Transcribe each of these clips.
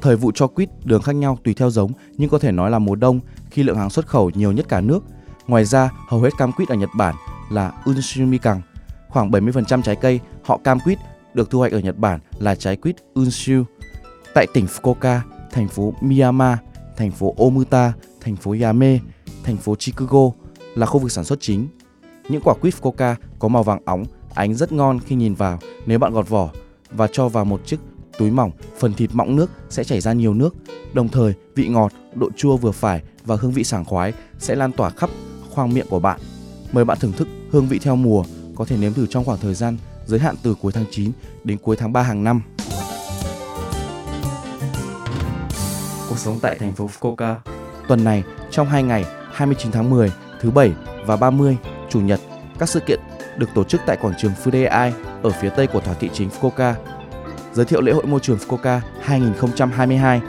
Thời vụ cho quýt đường khác nhau tùy theo giống, nhưng có thể nói là mùa đông khi lượng hàng xuất khẩu nhiều nhất cả nước. Ngoài ra, hầu hết cam quýt ở Nhật Bản là Unsumikang. Khoảng 70% trái cây họ cam quýt được thu hoạch ở Nhật Bản là trái quýt Unshu. Tại tỉnh Fukuoka, thành phố Miyama, thành phố Omuta, thành phố Yame, thành phố Chikugo là khu vực sản xuất chính. Những quả quýt Fukuoka có màu vàng óng, ánh rất ngon khi nhìn vào nếu bạn gọt vỏ và cho vào một chiếc túi mỏng, phần thịt mọng nước sẽ chảy ra nhiều nước. Đồng thời, vị ngọt, độ chua vừa phải và hương vị sảng khoái sẽ lan tỏa khắp khoang miệng của bạn. Mời bạn thưởng thức hương vị theo mùa, có thể nếm thử trong khoảng thời gian giới hạn từ cuối tháng 9 đến cuối tháng 3 hàng năm. Cuộc sống tại thành phố Fukuoka. Tuần này, trong 2 ngày 29 tháng 10, thứ Bảy và 30, Chủ nhật, các sự kiện được tổ chức tại quảng trường Fudei ở phía tây của thỏa thị chính Fukuoka. Giới thiệu lễ hội môi trường Fukuoka 2022,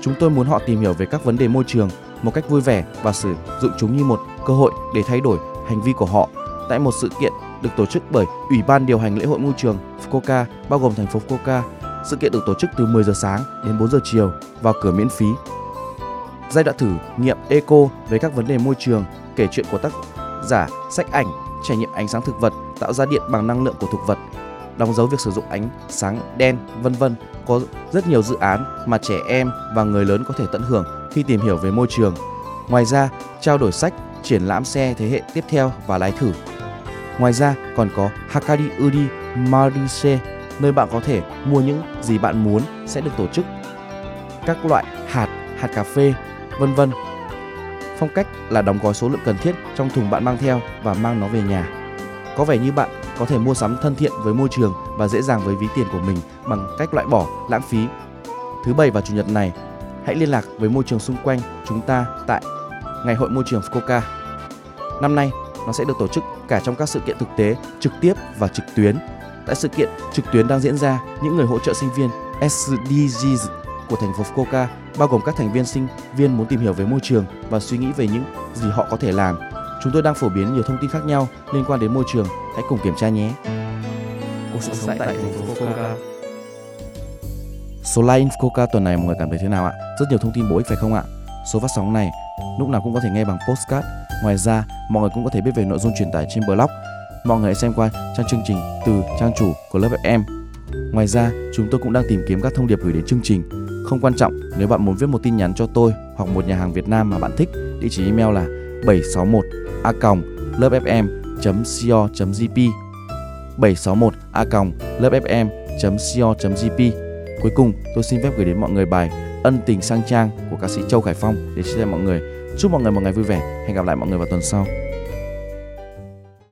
chúng tôi muốn họ tìm hiểu về các vấn đề môi trường một cách vui vẻ và sử dụng chúng như một cơ hội để thay đổi hành vi của họ tại một sự kiện được tổ chức bởi Ủy ban điều hành lễ hội môi trường Fukuoka bao gồm thành phố Fukuoka. Sự kiện được tổ chức từ 10 giờ sáng đến 4 giờ chiều, vào cửa miễn phí. Giai đoạn thử nghiệm eco về các vấn đề môi trường, kể chuyện của tác giả, sách ảnh, trải nghiệm ánh sáng thực vật, tạo ra điện bằng năng lượng của thực vật, đóng dấu việc sử dụng ánh sáng đen, vân vân. Có rất nhiều dự án mà trẻ em và người lớn có thể tận hưởng khi tìm hiểu về môi trường. Ngoài ra, trao đổi sách, triển lãm xe thế hệ tiếp theo và lái thử. Ngoài ra còn có Hakari Uri Marise, nơi bạn có thể mua những gì bạn muốn sẽ được tổ chức. Các loại hạt, hạt cà phê, vân vân. Phong cách là đóng gói số lượng cần thiết trong thùng bạn mang theo và mang nó về nhà. Có vẻ như bạn có thể mua sắm thân thiện với môi trường và dễ dàng với ví tiền của mình bằng cách loại bỏ lãng phí. Thứ bảy và chủ nhật này, hãy liên lạc với môi trường xung quanh chúng ta tại Ngày hội môi trường Fukuoka. Năm nay, nó sẽ được tổ chức cả trong các sự kiện thực tế, trực tiếp và trực tuyến. Tại sự kiện trực tuyến đang diễn ra, những người hỗ trợ sinh viên SDGs của thành phố Fukuoka bao gồm các thành viên sinh viên muốn tìm hiểu về môi trường và suy nghĩ về những gì họ có thể làm. Chúng tôi đang phổ biến nhiều thông tin khác nhau liên quan đến môi trường, hãy cùng kiểm tra nhé. Cuộc sống tại thành phố Fukuoka. Số like in Fukuoka tuần này mọi người cảm thấy thế nào ạ? Rất nhiều thông tin bổ ích phải không ạ? Số phát sóng này lúc nào cũng có thể nghe bằng postcard. Ngoài ra, mọi người cũng có thể biết về nội dung truyền tải trên blog. Mọi người hãy xem qua trang chương trình từ trang chủ của lớp FM. Ngoài ra, chúng tôi cũng đang tìm kiếm các thông điệp gửi đến chương trình. Không quan trọng nếu bạn muốn viết một tin nhắn cho tôi hoặc một nhà hàng Việt Nam mà bạn thích, địa chỉ email là 761 a lớpfm.co.jp 761 a lớpfm.co.jp Cuối cùng, tôi xin phép gửi đến mọi người bài Ân tình sang trang của ca sĩ Châu Khải Phong để chia sẻ mọi người. Chúc mọi người một ngày vui vẻ. Hẹn gặp lại mọi người vào tuần sau.